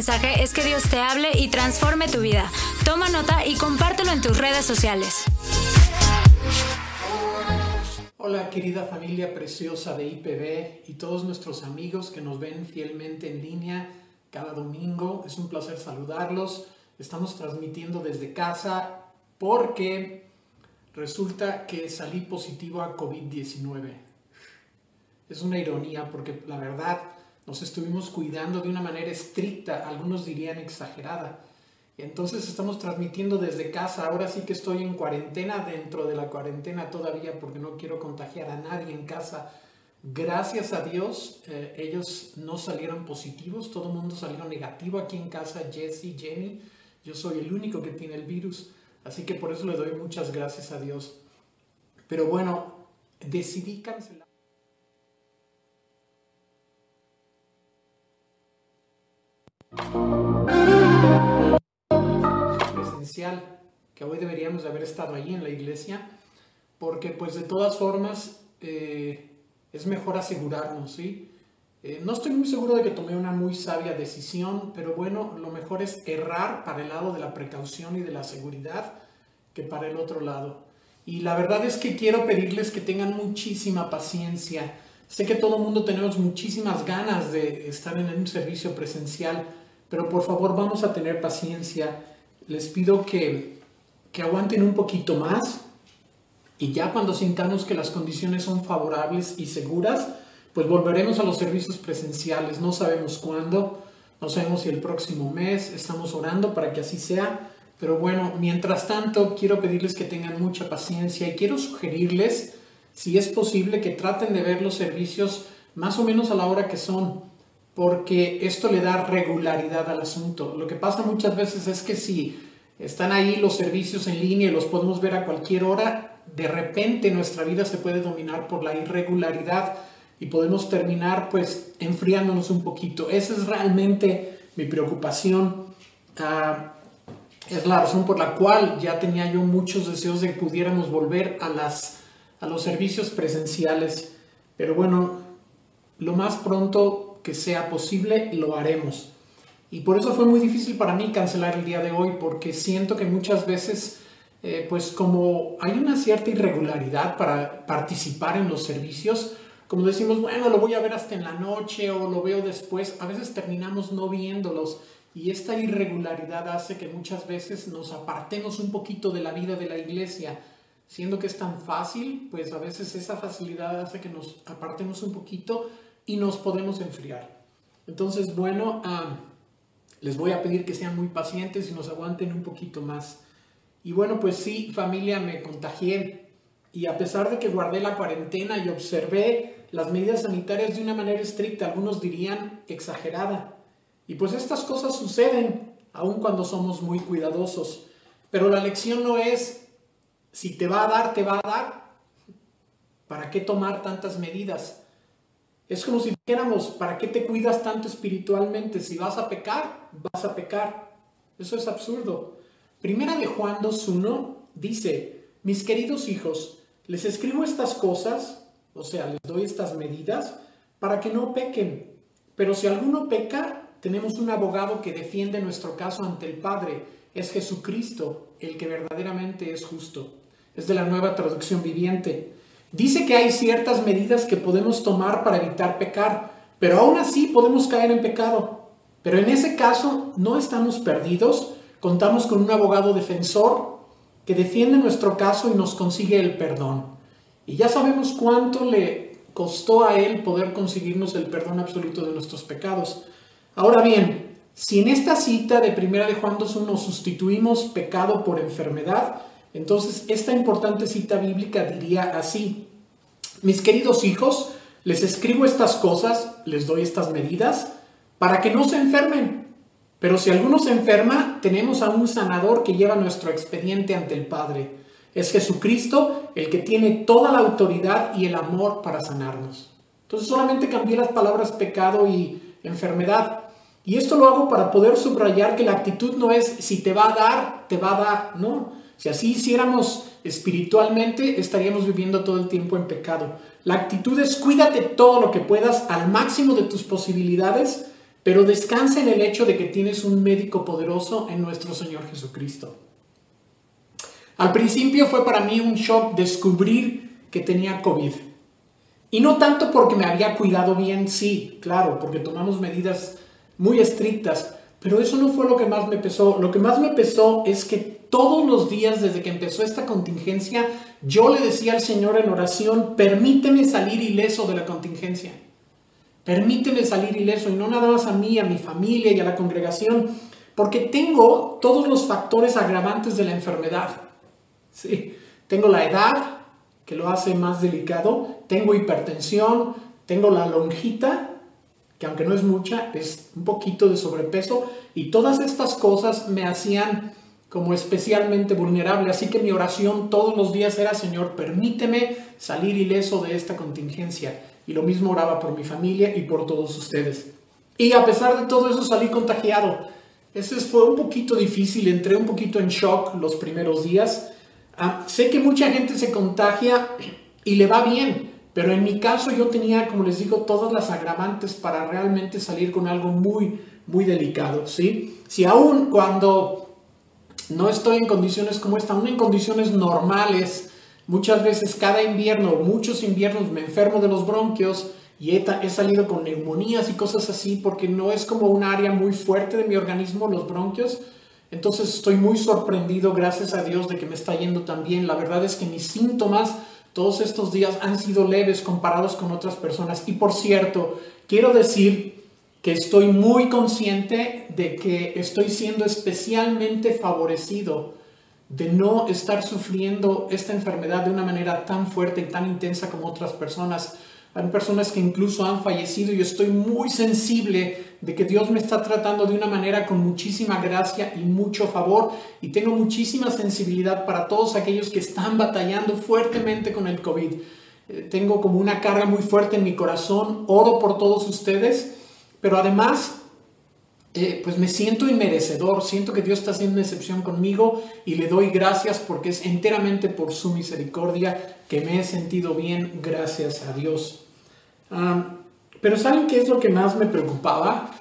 mensaje es que Dios te hable y transforme tu vida. Toma nota y compártelo en tus redes sociales. Hola querida familia preciosa de IPB y todos nuestros amigos que nos ven fielmente en línea cada domingo. Es un placer saludarlos. Estamos transmitiendo desde casa porque resulta que salí positivo a COVID-19. Es una ironía porque la verdad nos estuvimos cuidando de una manera estricta, algunos dirían exagerada. Entonces estamos transmitiendo desde casa. Ahora sí que estoy en cuarentena, dentro de la cuarentena todavía, porque no quiero contagiar a nadie en casa. Gracias a Dios, eh, ellos no salieron positivos, todo el mundo salió negativo aquí en casa, Jesse, Jenny. Yo soy el único que tiene el virus, así que por eso le doy muchas gracias a Dios. Pero bueno, decidí cancelar. Presencial, que hoy deberíamos de haber estado ahí en la iglesia, porque pues de todas formas eh, es mejor asegurarnos, ¿sí? Eh, no estoy muy seguro de que tomé una muy sabia decisión, pero bueno, lo mejor es errar para el lado de la precaución y de la seguridad que para el otro lado. Y la verdad es que quiero pedirles que tengan muchísima paciencia. Sé que todo el mundo tenemos muchísimas ganas de estar en un servicio presencial, pero por favor vamos a tener paciencia. Les pido que, que aguanten un poquito más y ya cuando sintamos que las condiciones son favorables y seguras, pues volveremos a los servicios presenciales. No sabemos cuándo, no sabemos si el próximo mes, estamos orando para que así sea. Pero bueno, mientras tanto, quiero pedirles que tengan mucha paciencia y quiero sugerirles, si es posible, que traten de ver los servicios más o menos a la hora que son porque esto le da regularidad al asunto. Lo que pasa muchas veces es que si están ahí los servicios en línea y los podemos ver a cualquier hora, de repente nuestra vida se puede dominar por la irregularidad y podemos terminar pues enfriándonos un poquito. Esa es realmente mi preocupación. Ah, es la razón por la cual ya tenía yo muchos deseos de que pudiéramos volver a, las, a los servicios presenciales. Pero bueno, lo más pronto que sea posible, lo haremos. Y por eso fue muy difícil para mí cancelar el día de hoy, porque siento que muchas veces, eh, pues como hay una cierta irregularidad para participar en los servicios, como decimos, bueno, lo voy a ver hasta en la noche o lo veo después, a veces terminamos no viéndolos. Y esta irregularidad hace que muchas veces nos apartemos un poquito de la vida de la iglesia. Siendo que es tan fácil, pues a veces esa facilidad hace que nos apartemos un poquito y nos podemos enfriar. Entonces, bueno, les voy a pedir que sean muy pacientes y nos aguanten un poquito más. Y bueno, pues sí, familia, me contagié. Y a pesar de que guardé la cuarentena y observé las medidas sanitarias de una manera estricta, algunos dirían exagerada. Y pues estas cosas suceden, aun cuando somos muy cuidadosos. Pero la lección no es, si te va a dar, te va a dar. ¿Para qué tomar tantas medidas? Es como si dijéramos, ¿para qué te cuidas tanto espiritualmente? Si vas a pecar, vas a pecar. Eso es absurdo. Primera de Juan 2.1 dice, mis queridos hijos, les escribo estas cosas, o sea, les doy estas medidas, para que no pequen. Pero si alguno peca, tenemos un abogado que defiende nuestro caso ante el Padre. Es Jesucristo, el que verdaderamente es justo. Es de la nueva traducción viviente. Dice que hay ciertas medidas que podemos tomar para evitar pecar, pero aún así podemos caer en pecado. Pero en ese caso no estamos perdidos, contamos con un abogado defensor que defiende nuestro caso y nos consigue el perdón. Y ya sabemos cuánto le costó a él poder conseguirnos el perdón absoluto de nuestros pecados. Ahora bien, si en esta cita de primera de Juan 2.1 sustituimos pecado por enfermedad, entonces, esta importante cita bíblica diría así, mis queridos hijos, les escribo estas cosas, les doy estas medidas, para que no se enfermen. Pero si alguno se enferma, tenemos a un sanador que lleva nuestro expediente ante el Padre. Es Jesucristo el que tiene toda la autoridad y el amor para sanarnos. Entonces solamente cambié las palabras pecado y enfermedad. Y esto lo hago para poder subrayar que la actitud no es si te va a dar, te va a dar, no. Si así hiciéramos espiritualmente, estaríamos viviendo todo el tiempo en pecado. La actitud es cuídate todo lo que puedas al máximo de tus posibilidades, pero descansa en el hecho de que tienes un médico poderoso en nuestro Señor Jesucristo. Al principio fue para mí un shock descubrir que tenía COVID. Y no tanto porque me había cuidado bien, sí, claro, porque tomamos medidas muy estrictas, pero eso no fue lo que más me pesó. Lo que más me pesó es que todos los días desde que empezó esta contingencia, yo le decía al Señor en oración, permíteme salir ileso de la contingencia. Permíteme salir ileso y no nada más a mí, a mi familia y a la congregación, porque tengo todos los factores agravantes de la enfermedad. Sí, tengo la edad, que lo hace más delicado. Tengo hipertensión, tengo la lonjita, que aunque no es mucha, es un poquito de sobrepeso. Y todas estas cosas me hacían como especialmente vulnerable. Así que mi oración todos los días era, Señor, permíteme salir ileso de esta contingencia. Y lo mismo oraba por mi familia y por todos ustedes. Y a pesar de todo eso salí contagiado. Ese fue un poquito difícil, entré un poquito en shock los primeros días Ah, sé que mucha gente se contagia y le va bien, pero en mi caso yo tenía, como les digo, todas las agravantes para realmente salir con algo muy, muy delicado, ¿sí? Si aún cuando no estoy en condiciones como esta, aún en condiciones normales, muchas veces cada invierno, muchos inviernos me enfermo de los bronquios y he, he salido con neumonías y cosas así porque no es como un área muy fuerte de mi organismo, los bronquios, entonces estoy muy sorprendido, gracias a Dios, de que me está yendo tan bien. La verdad es que mis síntomas todos estos días han sido leves comparados con otras personas. Y por cierto, quiero decir que estoy muy consciente de que estoy siendo especialmente favorecido de no estar sufriendo esta enfermedad de una manera tan fuerte y tan intensa como otras personas. Hay personas que incluso han fallecido y estoy muy sensible de que Dios me está tratando de una manera con muchísima gracia y mucho favor. Y tengo muchísima sensibilidad para todos aquellos que están batallando fuertemente con el COVID. Eh, tengo como una carga muy fuerte en mi corazón, oro por todos ustedes, pero además eh, pues me siento inmerecedor, siento que Dios está haciendo una excepción conmigo y le doy gracias porque es enteramente por su misericordia que me he sentido bien, gracias a Dios. pero ¿saben qué es lo que más me preocupaba?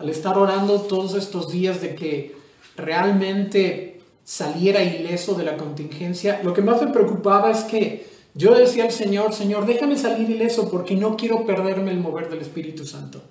Al estar orando todos estos días de que realmente saliera ileso de la contingencia, lo que más me preocupaba es que yo decía al Señor, Señor, déjame salir ileso porque no quiero perderme el mover del Espíritu Santo.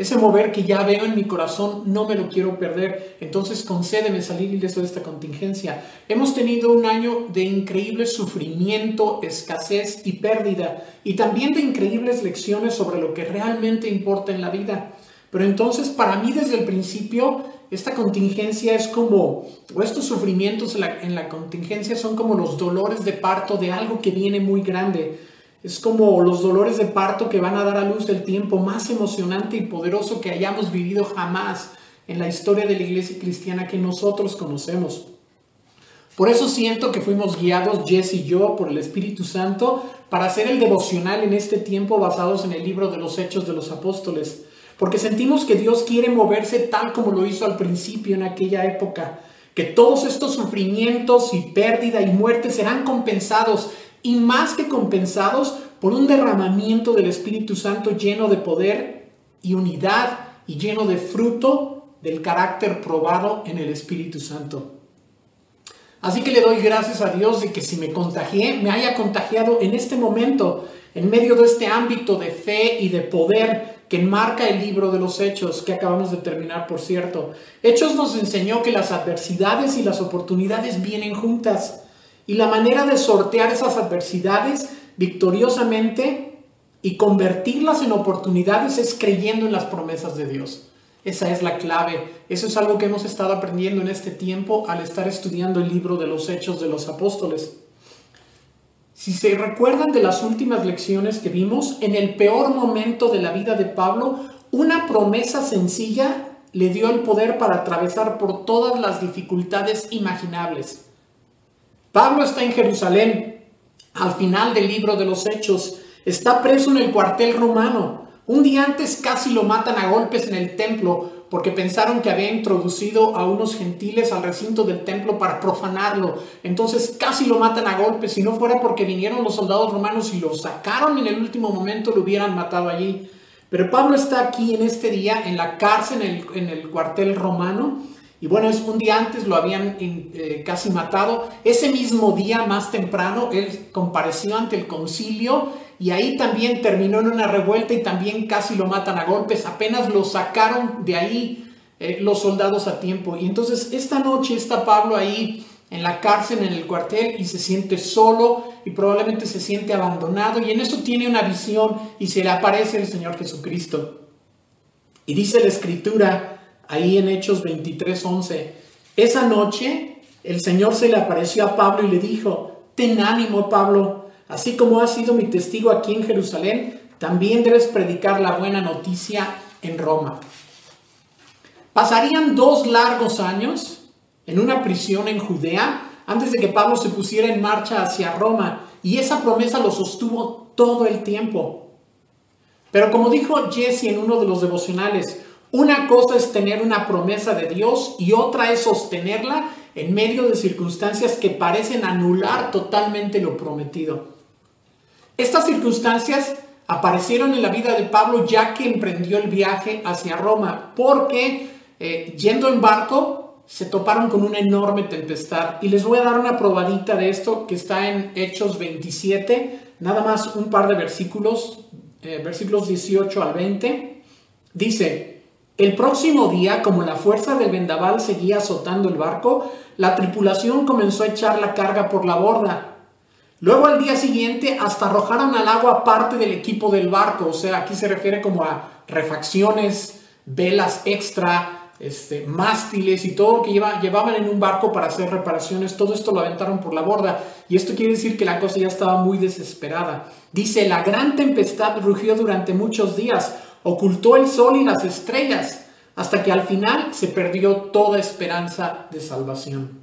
Ese mover que ya veo en mi corazón no me lo quiero perder. Entonces concédeme salir ileso de esta contingencia. Hemos tenido un año de increíble sufrimiento, escasez y pérdida. Y también de increíbles lecciones sobre lo que realmente importa en la vida. Pero entonces para mí desde el principio esta contingencia es como, o estos sufrimientos en la, en la contingencia son como los dolores de parto de algo que viene muy grande es como los dolores de parto que van a dar a luz el tiempo más emocionante y poderoso que hayamos vivido jamás en la historia de la iglesia cristiana que nosotros conocemos. Por eso siento que fuimos guiados, Jess y yo, por el Espíritu Santo para hacer el devocional en este tiempo basados en el libro de los Hechos de los Apóstoles. Porque sentimos que Dios quiere moverse tal como lo hizo al principio en aquella época. Que todos estos sufrimientos y pérdida y muerte serán compensados y más que compensados por un derramamiento del Espíritu Santo lleno de poder y unidad y lleno de fruto del carácter probado en el Espíritu Santo. Así que le doy gracias a Dios de que si me contagié, me haya contagiado en este momento, en medio de este ámbito de fe y de poder que enmarca el libro de los Hechos, que acabamos de terminar, por cierto. Hechos nos enseñó que las adversidades y las oportunidades vienen juntas. Y la manera de sortear esas adversidades victoriosamente y convertirlas en oportunidades es creyendo en las promesas de Dios. Esa es la clave. Eso es algo que hemos estado aprendiendo en este tiempo al estar estudiando el libro de los Hechos de los Apóstoles. Si se recuerdan de las últimas lecciones que vimos, en el peor momento de la vida de Pablo, una promesa sencilla le dio el poder para atravesar por todas las dificultades imaginables. Pablo está en Jerusalén, al final del libro de los Hechos, está preso en el cuartel romano. Un día antes casi lo matan a golpes en el templo porque pensaron que había introducido a unos gentiles al recinto del templo para profanarlo. Entonces casi lo matan a golpes. Si no fuera porque vinieron los soldados romanos y lo sacaron en el último momento, lo hubieran matado allí. Pero Pablo está aquí en este día en la cárcel, en el, en el cuartel romano. Y bueno, es un día antes lo habían eh, casi matado. Ese mismo día, más temprano, él compareció ante el concilio y ahí también terminó en una revuelta y también casi lo matan a golpes. Apenas lo sacaron de ahí eh, los soldados a tiempo. Y entonces esta noche está Pablo ahí en la cárcel, en el cuartel, y se siente solo y probablemente se siente abandonado. Y en eso tiene una visión y se le aparece el Señor Jesucristo. Y dice la escritura ahí en Hechos 23:11, esa noche el Señor se le apareció a Pablo y le dijo, ten ánimo Pablo, así como has sido mi testigo aquí en Jerusalén, también debes predicar la buena noticia en Roma. Pasarían dos largos años en una prisión en Judea antes de que Pablo se pusiera en marcha hacia Roma y esa promesa lo sostuvo todo el tiempo. Pero como dijo Jesse en uno de los devocionales, una cosa es tener una promesa de Dios y otra es sostenerla en medio de circunstancias que parecen anular totalmente lo prometido. Estas circunstancias aparecieron en la vida de Pablo ya que emprendió el viaje hacia Roma, porque eh, yendo en barco se toparon con una enorme tempestad. Y les voy a dar una probadita de esto que está en Hechos 27, nada más un par de versículos, eh, versículos 18 al 20. Dice, el próximo día, como la fuerza del vendaval seguía azotando el barco, la tripulación comenzó a echar la carga por la borda. Luego al día siguiente hasta arrojaron al agua parte del equipo del barco, o sea, aquí se refiere como a refacciones, velas extra, este, mástiles y todo lo que llevaban en un barco para hacer reparaciones, todo esto lo aventaron por la borda. Y esto quiere decir que la cosa ya estaba muy desesperada. Dice, la gran tempestad rugió durante muchos días, ocultó el sol y las estrellas, hasta que al final se perdió toda esperanza de salvación.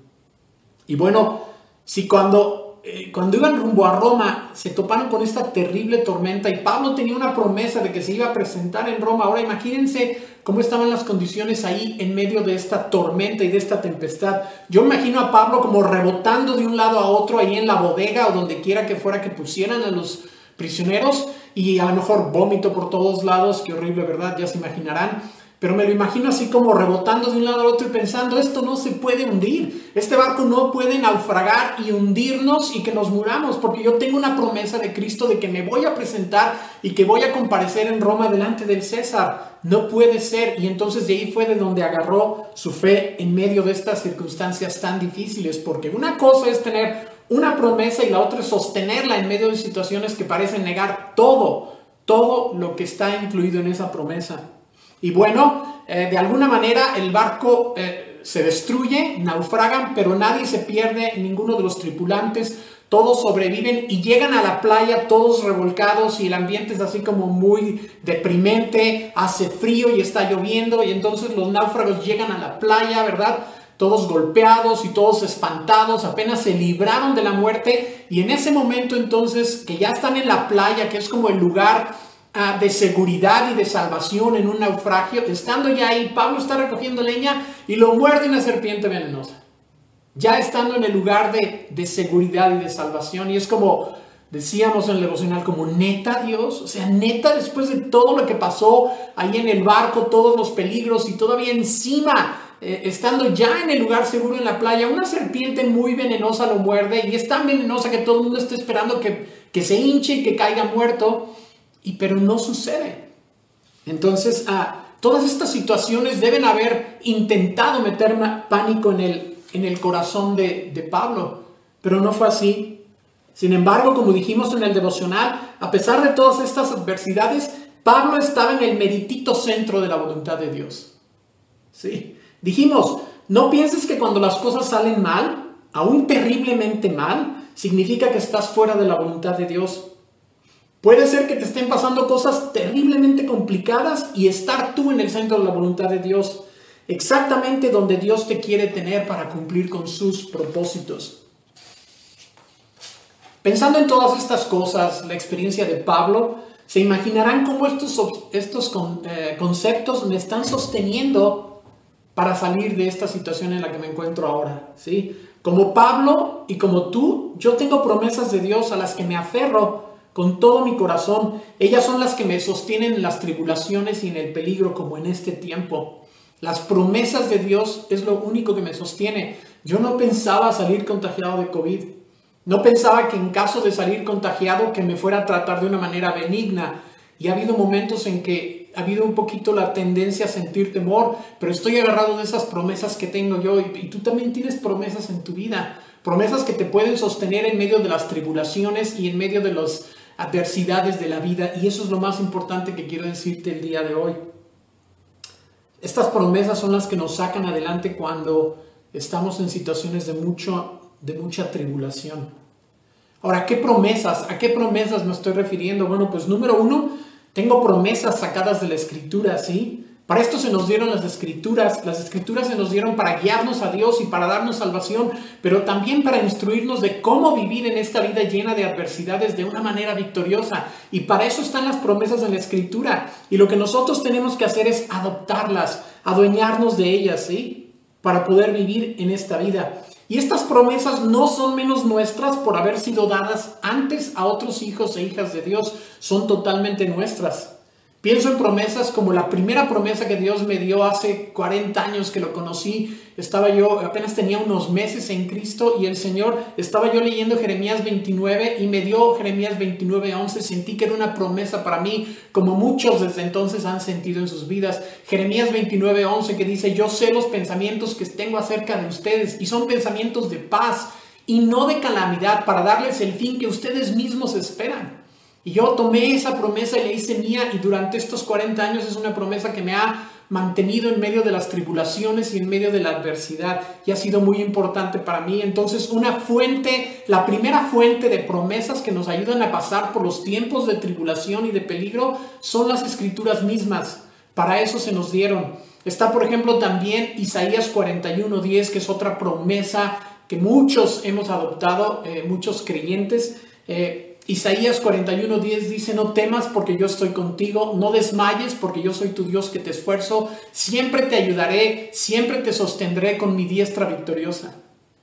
Y bueno, si cuando eh, cuando iban rumbo a Roma, se toparon con esta terrible tormenta y Pablo tenía una promesa de que se iba a presentar en Roma. Ahora imagínense cómo estaban las condiciones ahí en medio de esta tormenta y de esta tempestad. Yo imagino a Pablo como rebotando de un lado a otro ahí en la bodega o donde quiera que fuera que pusieran a los prisioneros y a lo mejor vómito por todos lados, qué horrible, ¿verdad? Ya se imaginarán. Pero me lo imagino así como rebotando de un lado al otro y pensando, esto no se puede hundir, este barco no puede naufragar y hundirnos y que nos muramos, porque yo tengo una promesa de Cristo de que me voy a presentar y que voy a comparecer en Roma delante del César. No puede ser. Y entonces de ahí fue de donde agarró su fe en medio de estas circunstancias tan difíciles, porque una cosa es tener una promesa y la otra es sostenerla en medio de situaciones que parecen negar todo, todo lo que está incluido en esa promesa. Y bueno, eh, de alguna manera el barco eh, se destruye, naufragan, pero nadie se pierde, ninguno de los tripulantes, todos sobreviven y llegan a la playa todos revolcados y el ambiente es así como muy deprimente, hace frío y está lloviendo y entonces los náufragos llegan a la playa, ¿verdad? Todos golpeados y todos espantados, apenas se libraron de la muerte y en ese momento entonces que ya están en la playa, que es como el lugar Ah, de seguridad y de salvación en un naufragio, estando ya ahí, Pablo está recogiendo leña y lo muerde una serpiente venenosa. Ya estando en el lugar de, de seguridad y de salvación. Y es como decíamos en el devocional, como neta Dios, o sea, neta después de todo lo que pasó ahí en el barco, todos los peligros y todavía encima eh, estando ya en el lugar seguro en la playa, una serpiente muy venenosa lo muerde y es tan venenosa que todo el mundo está esperando que, que se hinche y que caiga muerto y pero no sucede. Entonces, ah, todas estas situaciones deben haber intentado meter pánico en el, en el corazón de, de Pablo, pero no fue así. Sin embargo, como dijimos en el devocional, a pesar de todas estas adversidades, Pablo estaba en el meritito centro de la voluntad de Dios. Sí. Dijimos, no pienses que cuando las cosas salen mal, aún terriblemente mal, significa que estás fuera de la voluntad de Dios. Puede ser que te estén pasando cosas terriblemente complicadas y estar tú en el centro de la voluntad de Dios, exactamente donde Dios te quiere tener para cumplir con sus propósitos. Pensando en todas estas cosas, la experiencia de Pablo, se imaginarán cómo estos, estos eh, conceptos me están sosteniendo para salir de esta situación en la que me encuentro ahora. ¿sí? Como Pablo y como tú, yo tengo promesas de Dios a las que me aferro con todo mi corazón. Ellas son las que me sostienen en las tribulaciones y en el peligro como en este tiempo. Las promesas de Dios es lo único que me sostiene. Yo no pensaba salir contagiado de COVID. No pensaba que en caso de salir contagiado que me fuera a tratar de una manera benigna. Y ha habido momentos en que ha habido un poquito la tendencia a sentir temor, pero estoy agarrado de esas promesas que tengo yo y, tú también tienes promesas en tu vida. Promesas que te pueden sostener en medio de las tribulaciones y en medio de los adversidades de la vida y eso es lo más importante que quiero decirte el día de hoy. Estas promesas son las que nos sacan adelante cuando estamos en situaciones de, mucho, de mucha tribulación. Ahora, ¿qué promesas? ¿A qué promesas me estoy refiriendo? Bueno, pues número uno, tengo promesas sacadas de la escritura, ¿sí? Para esto se nos dieron las escrituras. Las escrituras se nos dieron para guiarnos a Dios y para darnos salvación, pero también para instruirnos de cómo vivir en esta vida llena de adversidades de una manera victoriosa. Y para eso están las promesas en la escritura. Y lo que nosotros tenemos que hacer es adoptarlas, adueñarnos de ellas, ¿sí? Para poder vivir en esta vida. Y estas promesas no son menos nuestras por haber sido dadas antes a otros hijos e hijas de Dios, son totalmente nuestras. Pienso en promesas como la primera promesa que Dios me dio hace 40 años que lo conocí. Estaba yo, apenas tenía unos meses en Cristo y el Señor, estaba yo leyendo Jeremías 29 y me dio Jeremías 29, 11. Sentí que era una promesa para mí, como muchos desde entonces han sentido en sus vidas. Jeremías 29, 11 que dice, yo sé los pensamientos que tengo acerca de ustedes y son pensamientos de paz y no de calamidad para darles el fin que ustedes mismos esperan. Y yo tomé esa promesa y la hice mía y durante estos 40 años es una promesa que me ha mantenido en medio de las tribulaciones y en medio de la adversidad y ha sido muy importante para mí. Entonces, una fuente, la primera fuente de promesas que nos ayudan a pasar por los tiempos de tribulación y de peligro son las escrituras mismas. Para eso se nos dieron. Está, por ejemplo, también Isaías 41:10, que es otra promesa que muchos hemos adoptado, eh, muchos creyentes. Eh, Isaías 41:10 dice, no temas porque yo estoy contigo, no desmayes porque yo soy tu Dios que te esfuerzo, siempre te ayudaré, siempre te sostendré con mi diestra victoriosa.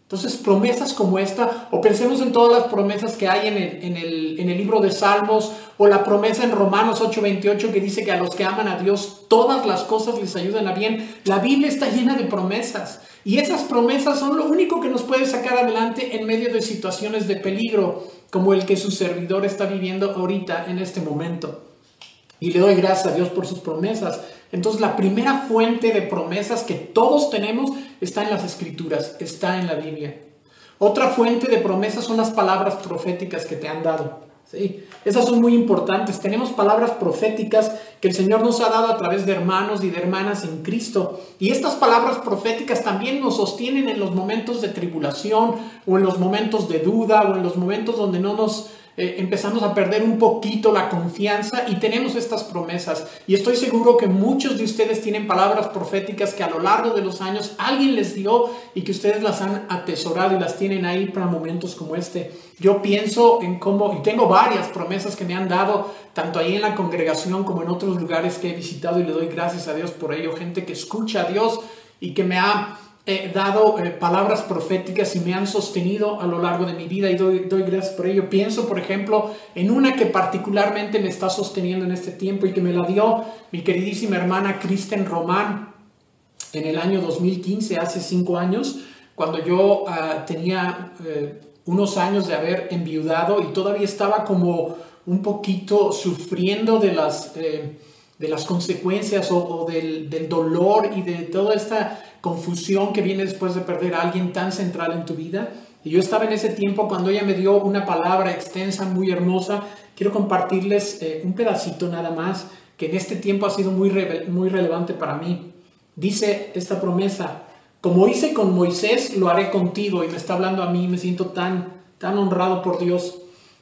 Entonces, promesas como esta, o pensemos en todas las promesas que hay en el, en el, en el libro de Salmos, o la promesa en Romanos 8:28 que dice que a los que aman a Dios todas las cosas les ayudan a bien. La Biblia está llena de promesas. Y esas promesas son lo único que nos puede sacar adelante en medio de situaciones de peligro como el que su servidor está viviendo ahorita en este momento. Y le doy gracias a Dios por sus promesas. Entonces la primera fuente de promesas que todos tenemos está en las escrituras, está en la Biblia. Otra fuente de promesas son las palabras proféticas que te han dado. ¿Sí? Esas son muy importantes. Tenemos palabras proféticas que el Señor nos ha dado a través de hermanos y de hermanas en Cristo. Y estas palabras proféticas también nos sostienen en los momentos de tribulación o en los momentos de duda o en los momentos donde no nos eh, empezamos a perder un poquito la confianza y tenemos estas promesas. Y estoy seguro que muchos de ustedes tienen palabras proféticas que a lo largo de los años alguien les dio y que ustedes las han atesorado y las tienen ahí para momentos como este. Yo pienso en cómo, y tengo varias promesas que me han dado, tanto ahí en la congregación como en otros lugares que he visitado y le doy gracias a Dios por ello, gente que escucha a Dios y que me ha he dado eh, palabras proféticas y me han sostenido a lo largo de mi vida y doy, doy gracias por ello. Pienso, por ejemplo, en una que particularmente me está sosteniendo en este tiempo y que me la dio mi queridísima hermana Kristen Román en el año 2015, hace cinco años, cuando yo ah, tenía eh, unos años de haber enviudado y todavía estaba como un poquito sufriendo de las... Eh, de las consecuencias o, del, del, dolor y de toda esta confusión que viene después de perder a alguien tan central en tu vida. Y yo estaba en ese tiempo cuando ella me dio una palabra extensa, muy hermosa. Quiero compartirles eh, un pedacito nada más que en este tiempo ha sido muy, muy relevante para mí. Dice esta promesa, como hice con Moisés, lo haré contigo. Y me está hablando a mí, me siento tan, tan honrado por Dios.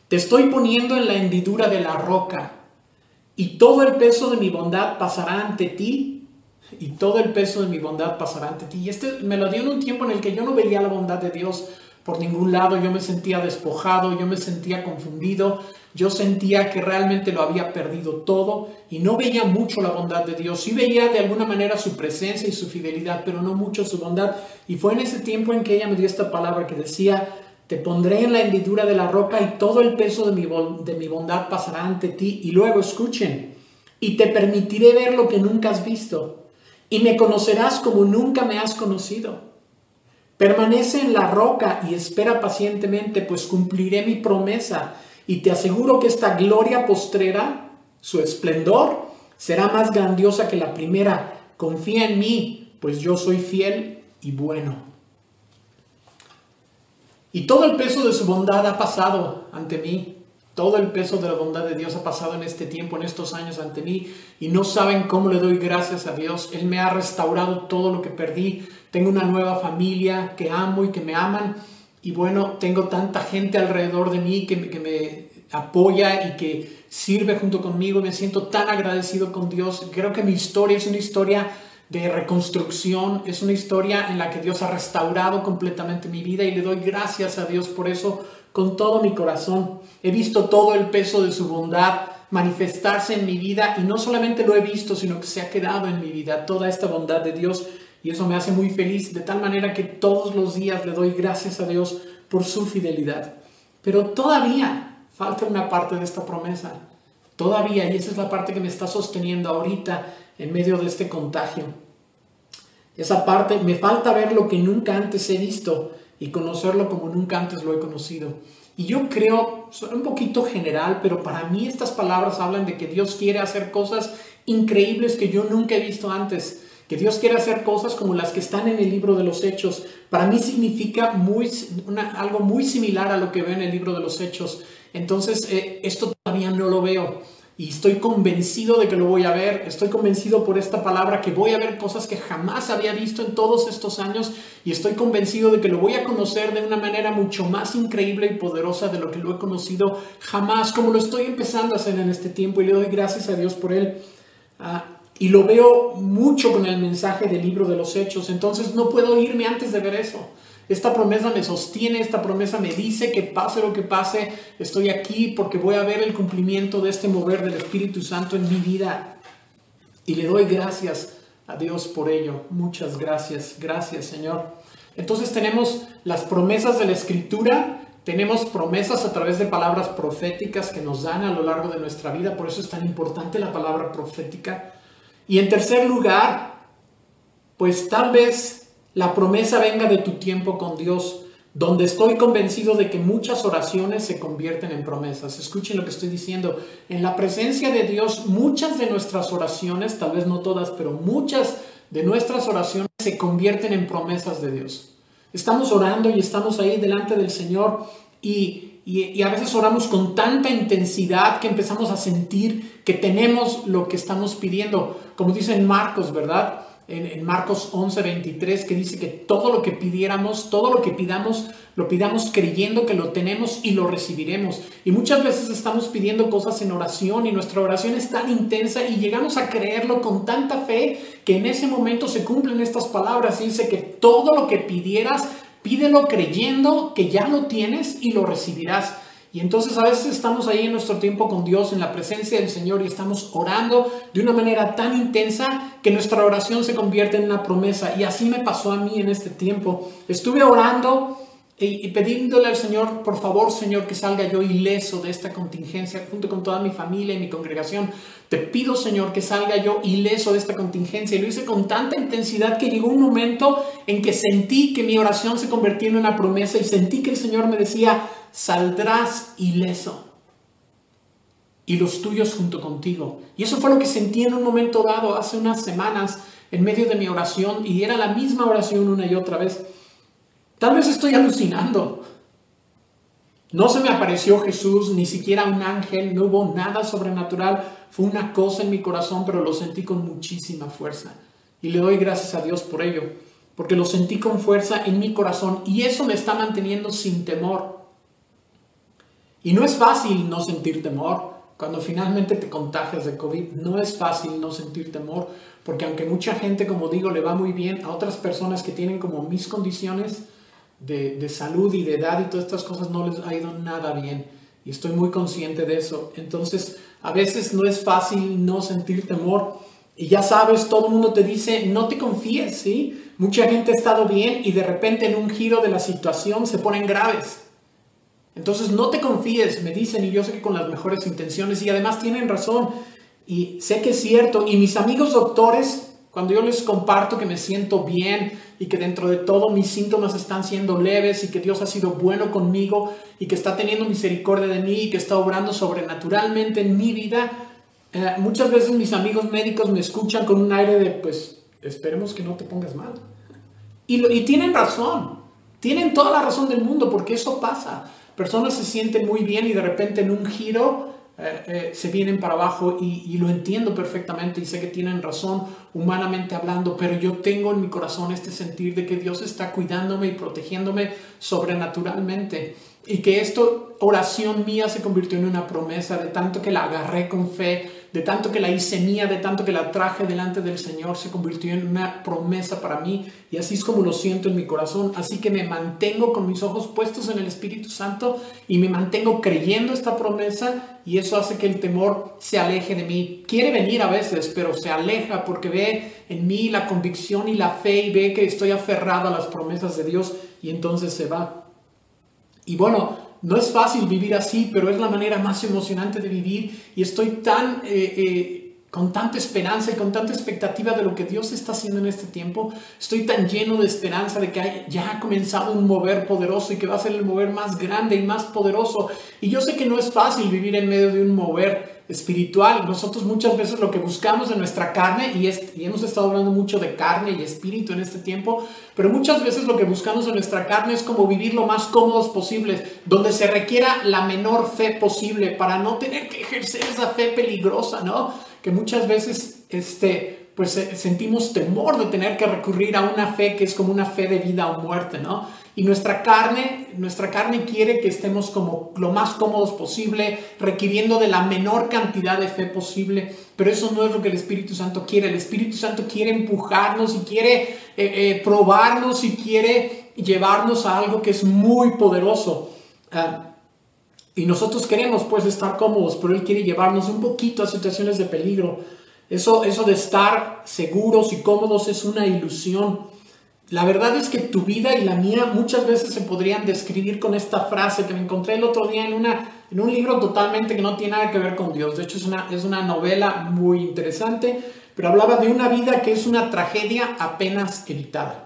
Te estoy poniendo en la hendidura de la roca y todo el peso de mi bondad pasará ante ti y todo el peso de mi bondad pasará ante ti. Y este me lo dio en un tiempo en el que yo no veía la bondad de Dios por ningún lado, yo me sentía despojado, yo me sentía confundido, yo sentía que realmente lo había perdido todo y no veía mucho la bondad de Dios. Sí veía de alguna manera su presencia y su fidelidad, pero no mucho su bondad. Y fue en ese tiempo en que ella me dio esta palabra que decía, te pondré en la hendidura de la roca y todo el peso de mi, de mi bondad pasará ante ti. Y luego escuchen, y te permitiré ver lo que nunca has visto, y me conocerás como nunca me has conocido. Permanece en la roca y espera pacientemente, pues cumpliré mi promesa, y te aseguro que esta gloria postrera, su esplendor, será más grandiosa que la primera. Confía en mí, pues yo soy fiel y bueno. Y todo el peso de su bondad ha pasado ante mí. Todo el peso de la bondad de Dios ha pasado en este tiempo, en estos años ante mí. Y no saben cómo le doy gracias a Dios. Él me ha restaurado todo lo que perdí. Tengo una nueva familia que amo y que me aman. Y bueno, tengo tanta gente alrededor de mí que me, que me apoya y que sirve junto conmigo. Me siento tan agradecido con Dios. Creo que mi historia es una historia de reconstrucción, es una historia en la que Dios ha restaurado completamente mi vida y le doy gracias a Dios por eso con todo mi corazón. He visto todo el peso de su bondad manifestarse en mi vida y no solamente lo he visto, sino que se ha quedado en mi vida toda esta bondad de Dios y eso me hace muy feliz de tal manera que todos los días le doy gracias a Dios por su fidelidad. Pero todavía falta una parte de esta promesa. Todavía, y esa es la parte que me está sosteniendo ahorita en medio de este contagio. Esa parte, me falta ver lo que nunca antes he visto y conocerlo como nunca antes lo he conocido. Y yo creo, un poquito general, pero para mí estas palabras hablan de que Dios quiere hacer cosas increíbles que yo nunca he visto antes. Que Dios quiere hacer cosas como las que están en el libro de los Hechos. Para mí significa muy, algo muy similar a lo que veo en el libro de los Hechos. Entonces, eh, esto todavía no lo veo y estoy convencido de que lo voy a ver, estoy convencido por esta palabra que voy a ver cosas que jamás había visto en todos estos años y estoy convencido de que lo voy a conocer de una manera mucho más increíble y poderosa de lo que lo he conocido jamás, como lo estoy empezando a hacer en este tiempo y le doy gracias a Dios por él. Ah, y lo veo mucho con el mensaje del libro de los hechos, entonces no puedo irme antes de ver eso. Esta promesa me sostiene, esta promesa me dice que pase lo que pase, estoy aquí porque voy a ver el cumplimiento de este mover del Espíritu Santo en mi vida. Y le doy gracias a Dios por ello. Muchas gracias, gracias Señor. Entonces tenemos las promesas de la Escritura, tenemos promesas a través de palabras proféticas que nos dan a lo largo de nuestra vida, por eso es tan importante la palabra profética. Y en tercer lugar, pues tal vez la promesa venga de tu tiempo con Dios, donde estoy convencido de que muchas oraciones se convierten en promesas. Escuchen lo que estoy diciendo. En la presencia de Dios, muchas de nuestras oraciones, tal vez no todas, pero muchas de nuestras oraciones se convierten en promesas de Dios. Estamos orando y estamos ahí delante del Señor y, y, a veces oramos con tanta intensidad que empezamos a sentir que tenemos lo que estamos pidiendo. Como dice en Marcos, ¿verdad? En, Marcos 11, 23, que dice que todo lo que pidiéramos, todo lo que pidamos, lo pidamos creyendo que lo tenemos y lo recibiremos. Y muchas veces estamos pidiendo cosas en oración y nuestra oración es tan intensa y llegamos a creerlo con tanta fe que en ese momento se cumplen estas palabras dice que todo lo que pidieras, pídelo creyendo que ya lo tienes y lo recibirás. Y entonces a veces estamos ahí en nuestro tiempo con Dios, en la presencia del Señor, y estamos orando de una manera tan intensa que nuestra oración se convierte en una promesa. Y así me pasó a mí en este tiempo. Estuve orando y, pidiéndole al Señor, por favor, Señor, que salga yo ileso de esta contingencia junto con toda mi familia y mi congregación. Te pido, Señor, que salga yo ileso de esta contingencia. Y lo hice con tanta intensidad que llegó un momento en que sentí que mi oración se convirtió en una promesa y sentí que el Señor me decía, saldrás ileso y los tuyos junto contigo. Y eso fue lo que sentí en un momento dado hace unas semanas en medio de mi oración y era la misma oración una y otra vez. Tal vez estoy alucinando. No se me apareció Jesús, ni siquiera un ángel, no hubo nada sobrenatural, fue una cosa en mi corazón, pero lo sentí con muchísima fuerza. Y le doy gracias a Dios por ello, porque lo sentí con fuerza en mi corazón y eso me está manteniendo sin temor. Y no es fácil no sentir temor. Cuando finalmente te contagias de COVID, no es fácil no sentir temor, porque aunque mucha gente, como digo, le va muy bien, a otras personas que tienen como mis condiciones de, de salud y de edad y todas estas cosas no les ha ido nada bien. Y estoy muy consciente de eso. Entonces, a veces no es fácil no sentir temor. Y ya sabes, todo el mundo te dice, no te confíes, ¿sí? Mucha gente ha estado bien y de repente en un giro de la situación se ponen graves. Entonces no te confíes, me dicen, y yo sé que con las mejores intenciones, y además tienen razón, y sé que es cierto, y mis amigos doctores, cuando yo les comparto que me siento bien y que dentro de todo mis síntomas están siendo leves y que Dios ha sido bueno conmigo y que está teniendo misericordia de mí y que está obrando sobrenaturalmente en mi vida, eh, muchas veces mis amigos médicos me escuchan con un aire de, pues, esperemos que no te pongas mal. Y, y tienen razón, tienen toda la razón del mundo porque eso pasa personas se sienten muy bien y de repente en un giro eh, eh, se vienen para abajo y, y, lo entiendo perfectamente y sé que tienen razón humanamente hablando, pero yo tengo en mi corazón este sentir de que Dios está cuidándome y protegiéndome sobrenaturalmente y que esto, oración mía, se convirtió en una promesa de tanto que la agarré con fe, de tanto que la hice mía, de tanto que la traje delante del Señor, se convirtió en una promesa para mí y así es como lo siento en mi corazón. Así que me mantengo con mis ojos puestos en el Espíritu Santo y me mantengo creyendo esta promesa y eso hace que el temor se aleje de mí. Quiere venir a veces, pero se aleja porque ve en mí la convicción y la fe y ve que estoy aferrado a las promesas de Dios y entonces se va. Y bueno, no es fácil vivir así, pero es la manera más emocionante de vivir y estoy tan... Eh, eh, con tanta esperanza y con tanta expectativa de lo que Dios está haciendo en este tiempo. Estoy tan lleno de esperanza de que ya ha comenzado un mover poderoso y que va a ser el mover más grande y más poderoso. Y yo sé que no es fácil vivir en medio de un mover, espiritual. Nosotros muchas veces lo que buscamos en nuestra carne, y, hemos estado hablando mucho de carne y espíritu en este tiempo, pero muchas veces lo que buscamos en nuestra carne es como vivir lo más cómodos posibles, donde se requiera la menor fe posible para no tener que ejercer esa fe peligrosa, ¿no? Que muchas veces, este, pues sentimos temor de tener que recurrir a una fe que es como una fe de vida o muerte, ¿no? Y nuestra carne, nuestra carne quiere que estemos como lo más cómodos posible, requiriendo de la menor cantidad de fe posible, pero eso no es lo que el Espíritu Santo quiere. El Espíritu Santo quiere empujarnos y quiere eh, eh, probarnos y quiere llevarnos a algo que es muy poderoso. Ah, y nosotros queremos pues estar cómodos, pero Él quiere llevarnos un poquito a situaciones de peligro. Eso, eso de estar seguros y cómodos es una ilusión. La verdad es que tu vida y la mía muchas veces se podrían describir con esta frase que me encontré el otro día en, una, en un libro totalmente que no tiene nada que ver con Dios. De hecho, es una, es una novela muy interesante, pero hablaba de una vida que es una tragedia apenas evitada.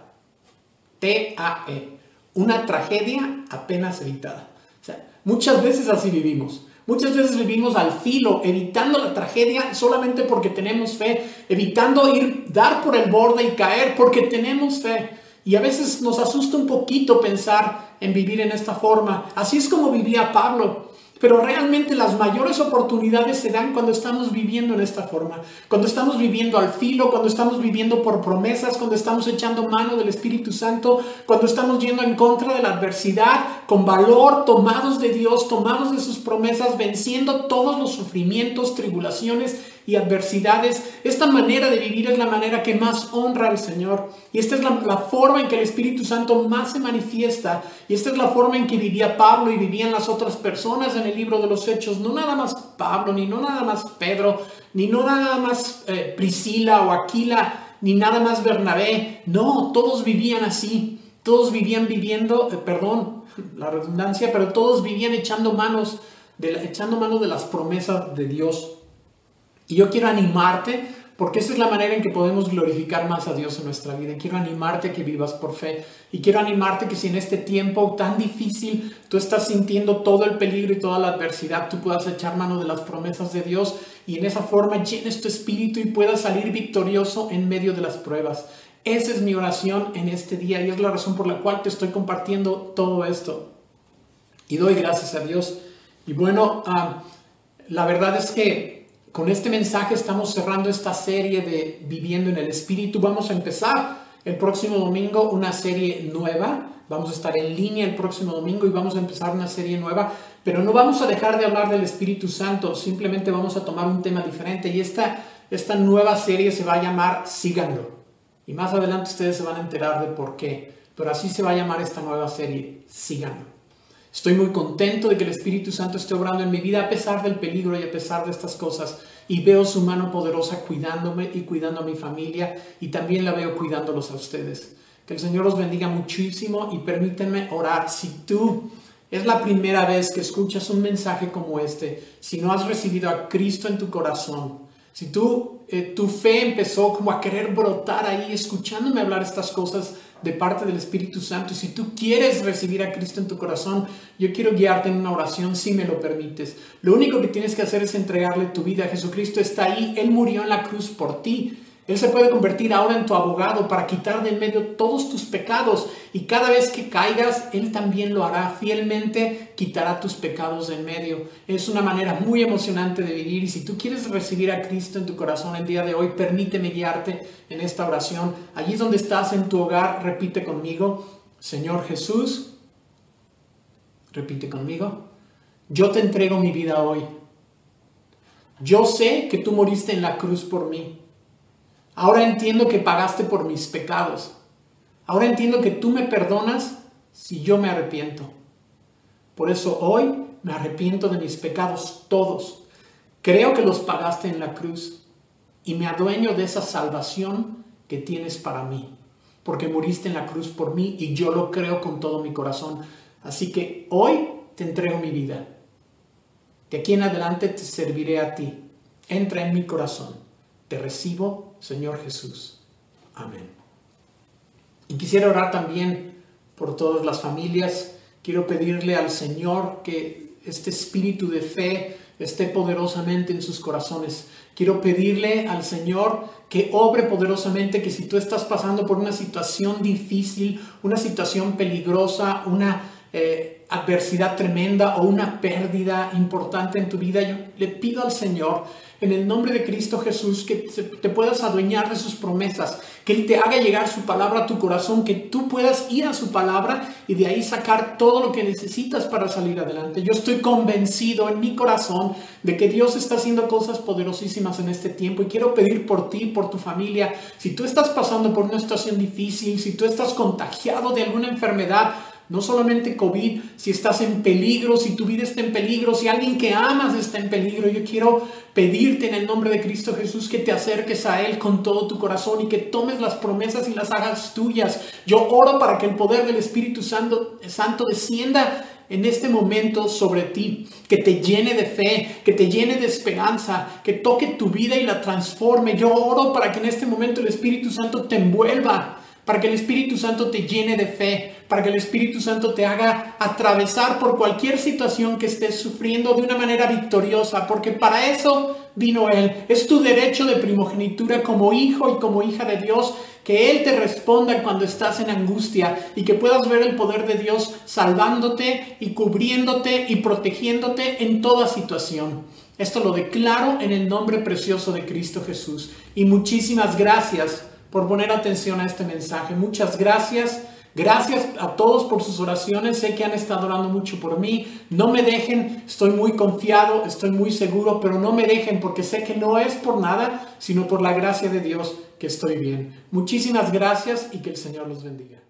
T-A-E. Una tragedia apenas evitada. O sea, muchas veces así vivimos. Muchas veces vivimos al filo, evitando la tragedia solamente porque tenemos fe, evitando ir, dar por el borde y caer porque tenemos fe. Y a veces nos asusta un poquito pensar en vivir en esta forma. Así es como vivía Pablo. Pero realmente las mayores oportunidades se dan cuando estamos viviendo en esta forma, cuando estamos viviendo al filo, cuando estamos viviendo por promesas, cuando estamos echando mano del Espíritu Santo, cuando estamos yendo en contra de la adversidad, con valor, tomados de Dios, tomados de sus promesas, venciendo todos los sufrimientos, tribulaciones y adversidades. Esta manera de vivir es la manera que más honra al Señor. Y esta es la, forma en que el Espíritu Santo más se manifiesta. Y esta es la forma en que vivía Pablo y vivían las otras personas en el libro de los Hechos. No nada más Pablo, ni no nada más Pedro, ni no nada más eh, Priscila o Aquila, ni nada más Bernabé. No, todos vivían así. Todos vivían viviendo, eh, perdón, la redundancia, pero todos vivían echando manos, de, echando mano de las promesas de Dios. Y yo quiero animarte, porque esa es la manera en que podemos glorificar más a Dios en nuestra vida. Quiero animarte a que vivas por fe. Y quiero animarte que si en este tiempo tan difícil tú estás sintiendo todo el peligro y toda la adversidad, tú puedas echar mano de las promesas de Dios y en esa forma llenes tu espíritu y puedas salir victorioso en medio de las pruebas. Esa es mi oración en este día y es la razón por la cual te estoy compartiendo todo esto. Y doy gracias a Dios. Y bueno, uh, la verdad es que con este mensaje estamos cerrando esta serie de Viviendo en el Espíritu. Vamos a empezar el próximo domingo una serie nueva. Vamos a estar en línea el próximo domingo y vamos a empezar una serie nueva. Pero no vamos a dejar de hablar del Espíritu Santo, simplemente vamos a tomar un tema diferente. Y esta, esta nueva serie se va a llamar Síganlo. Y más adelante ustedes se van a enterar de por qué. Pero así se va a llamar esta nueva serie, Síganlo. Estoy muy contento de que el Espíritu Santo esté obrando en mi vida a pesar del peligro y a pesar de estas cosas. Y veo su mano poderosa cuidándome y cuidando a mi familia y también la veo cuidándolos a ustedes. Que el Señor los bendiga muchísimo y permítanme orar. Si tú es la primera vez que escuchas un mensaje como este, si no has recibido a Cristo en tu corazón, si tú, eh, tu fe empezó como a querer brotar ahí escuchándome hablar estas cosas de parte del Espíritu Santo, si tú quieres recibir a Cristo en tu corazón, yo quiero guiarte en una oración si me lo permites. Lo único que tienes que hacer es entregarle tu vida a Jesucristo. Está ahí, Él murió en la cruz por ti. Él se puede convertir ahora en tu abogado para quitar de en medio todos tus pecados. Y cada vez que caigas, Él también lo hará. Fielmente, quitará tus pecados de en medio. Es una manera muy emocionante de vivir. Y si tú quieres recibir a Cristo en tu corazón el día de hoy, permíteme guiarte en esta oración. Allí donde estás en tu hogar, repite conmigo, Señor Jesús, repite conmigo, yo te entrego mi vida hoy. Yo sé que tú moriste en la cruz por mí Ahora entiendo que pagaste por mis pecados. Ahora entiendo que tú me perdonas si yo me arrepiento. Por eso hoy me arrepiento de mis pecados todos. Creo que los pagaste en la cruz y me adueño de esa salvación que tienes para mí. Porque muriste en la cruz por mí y yo lo creo con todo mi corazón. Así que hoy te entrego mi vida. De aquí en adelante te serviré a ti. Entra en mi corazón. Te recibo, Señor Jesús. Amén. Y quisiera orar también por todas las familias. Quiero pedirle al Señor que este espíritu de fe esté poderosamente en sus corazones. Quiero pedirle al Señor que obre poderosamente, que si tú estás pasando por una situación difícil, una situación peligrosa, una eh, adversidad tremenda o una pérdida importante en tu vida, yo le pido al Señor en el nombre de Cristo Jesús, que te puedas adueñar de sus promesas, que Él te haga llegar su palabra a tu corazón, que tú puedas ir a su palabra y de ahí sacar todo lo que necesitas para salir adelante. Yo estoy convencido en mi corazón de que Dios está haciendo cosas poderosísimas en este tiempo y quiero pedir por ti, por tu familia, si tú estás pasando por una situación difícil, si tú estás contagiado de alguna enfermedad, no solamente COVID, si estás en peligro, si tu vida está en peligro, si alguien que amas está en peligro, yo quiero pedirte en el nombre de Cristo Jesús que te acerques a Él con todo tu corazón y que tomes las promesas y las hagas tuyas. Yo oro para que el poder del Espíritu Santo, Santo descienda en este momento sobre ti, que te llene de fe, que te llene de esperanza, que toque tu vida y la transforme. Yo oro para que en este momento el Espíritu Santo te envuelva para que el Espíritu Santo te llene de fe, para que el Espíritu Santo te haga atravesar por cualquier situación que estés sufriendo de una manera victoriosa, porque para eso vino Él. Es tu derecho de primogenitura como hijo y como hija de Dios, que Él te responda cuando estás en angustia y que puedas ver el poder de Dios salvándote y cubriéndote y protegiéndote en toda situación. Esto lo declaro en el nombre precioso de Cristo Jesús. Y muchísimas gracias por poner atención a este mensaje. Muchas gracias. Gracias a todos por sus oraciones. Sé que han estado orando mucho por mí. No me dejen, estoy muy confiado, estoy muy seguro, pero no me dejen porque sé que no es por nada, sino por la gracia de Dios que estoy bien. Muchísimas gracias y que el Señor los bendiga.